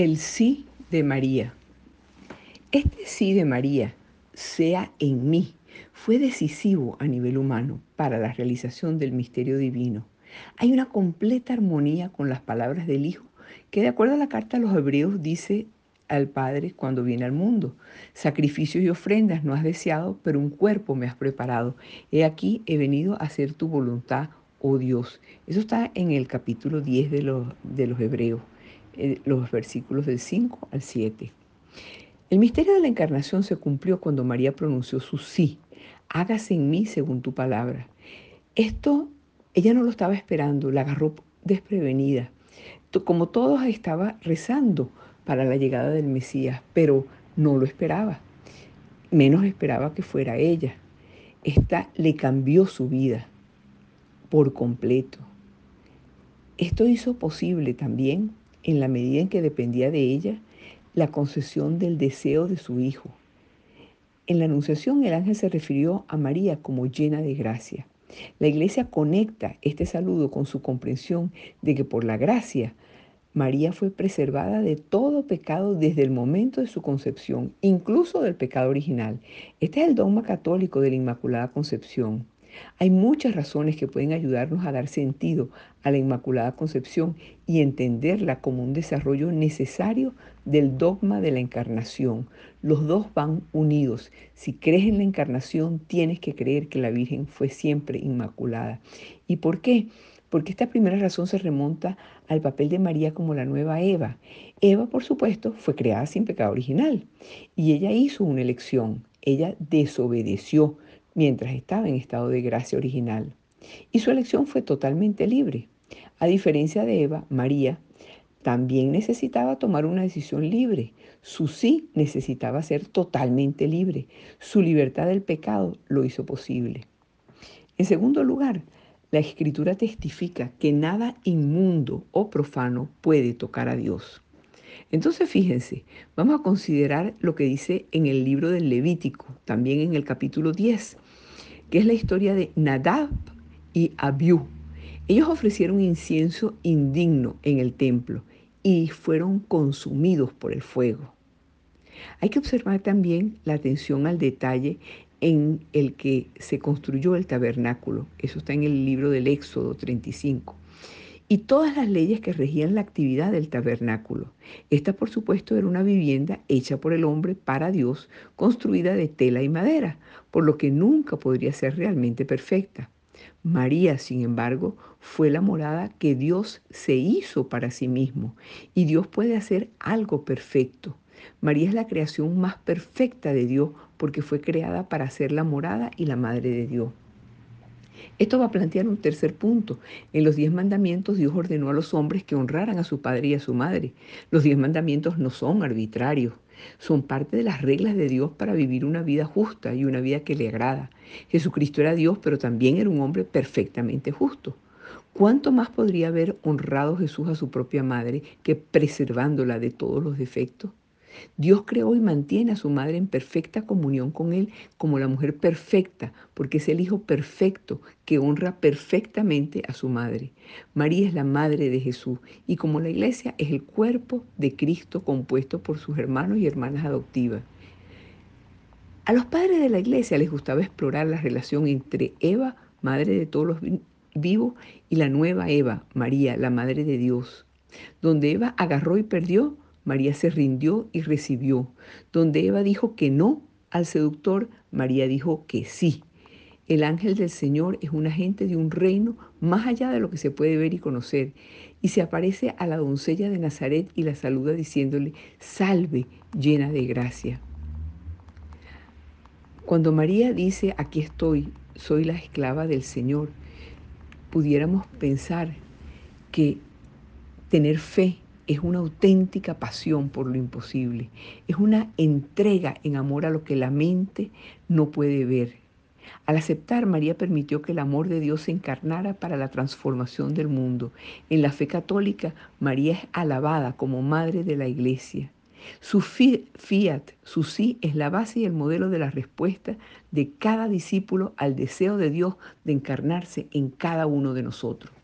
El sí de María. Este sí de María, sea en mí, fue decisivo a nivel humano para la realización del misterio divino. Hay una completa armonía con las palabras del Hijo, que de acuerdo a la carta a los hebreos dice al Padre cuando viene al mundo. Sacrificios y ofrendas no has deseado, pero un cuerpo me has preparado. He aquí, he venido a hacer tu voluntad, oh Dios. Eso está en el capítulo 10 de los, de los hebreos, eh, los versículos del 5 al 7. El misterio de la encarnación se cumplió cuando María pronunció su sí. Hágase en mí según tu palabra. Esto ella no lo estaba esperando, la agarró desprevenida. Como todos estaba rezando para la llegada del Mesías, pero no lo esperaba. Menos esperaba que fuera ella. Esta le cambió su vida por completo. Esto hizo posible también, en la medida en que dependía de ella, la concesión del deseo de su hijo. En la Anunciación el ángel se refirió a María como llena de gracia. La iglesia conecta este saludo con su comprensión de que por la gracia María fue preservada de todo pecado desde el momento de su concepción, incluso del pecado original. Este es el dogma católico de la Inmaculada Concepción. Hay muchas razones que pueden ayudarnos a dar sentido a la Inmaculada Concepción y entenderla como un desarrollo necesario del dogma de la encarnación. Los dos van unidos. Si crees en la encarnación, tienes que creer que la Virgen fue siempre inmaculada. ¿Y por qué? Porque esta primera razón se remonta al papel de María como la nueva Eva. Eva, por supuesto, fue creada sin pecado original y ella hizo una elección. Ella desobedeció mientras estaba en estado de gracia original. Y su elección fue totalmente libre. A diferencia de Eva, María también necesitaba tomar una decisión libre. Su sí necesitaba ser totalmente libre. Su libertad del pecado lo hizo posible. En segundo lugar, la escritura testifica que nada inmundo o profano puede tocar a Dios. Entonces fíjense, vamos a considerar lo que dice en el libro del Levítico, también en el capítulo 10, que es la historia de Nadab y Abiú. Ellos ofrecieron incienso indigno en el templo y fueron consumidos por el fuego. Hay que observar también la atención al detalle en el que se construyó el tabernáculo. Eso está en el libro del Éxodo 35 y todas las leyes que regían la actividad del tabernáculo. Esta, por supuesto, era una vivienda hecha por el hombre para Dios, construida de tela y madera, por lo que nunca podría ser realmente perfecta. María, sin embargo, fue la morada que Dios se hizo para sí mismo, y Dios puede hacer algo perfecto. María es la creación más perfecta de Dios porque fue creada para ser la morada y la madre de Dios. Esto va a plantear un tercer punto. En los diez mandamientos Dios ordenó a los hombres que honraran a su padre y a su madre. Los diez mandamientos no son arbitrarios, son parte de las reglas de Dios para vivir una vida justa y una vida que le agrada. Jesucristo era Dios, pero también era un hombre perfectamente justo. ¿Cuánto más podría haber honrado Jesús a su propia madre que preservándola de todos los defectos? Dios creó y mantiene a su madre en perfecta comunión con Él como la mujer perfecta, porque es el Hijo perfecto que honra perfectamente a su madre. María es la madre de Jesús y como la iglesia es el cuerpo de Cristo compuesto por sus hermanos y hermanas adoptivas. A los padres de la iglesia les gustaba explorar la relación entre Eva, madre de todos los vivos, y la nueva Eva, María, la madre de Dios. Donde Eva agarró y perdió, María se rindió y recibió. Donde Eva dijo que no al seductor, María dijo que sí. El ángel del Señor es un agente de un reino más allá de lo que se puede ver y conocer. Y se aparece a la doncella de Nazaret y la saluda diciéndole, salve llena de gracia. Cuando María dice, aquí estoy, soy la esclava del Señor, pudiéramos pensar que tener fe es una auténtica pasión por lo imposible, es una entrega en amor a lo que la mente no puede ver. Al aceptar, María permitió que el amor de Dios se encarnara para la transformación del mundo. En la fe católica, María es alabada como madre de la iglesia. Su fiat, su sí, es la base y el modelo de la respuesta de cada discípulo al deseo de Dios de encarnarse en cada uno de nosotros.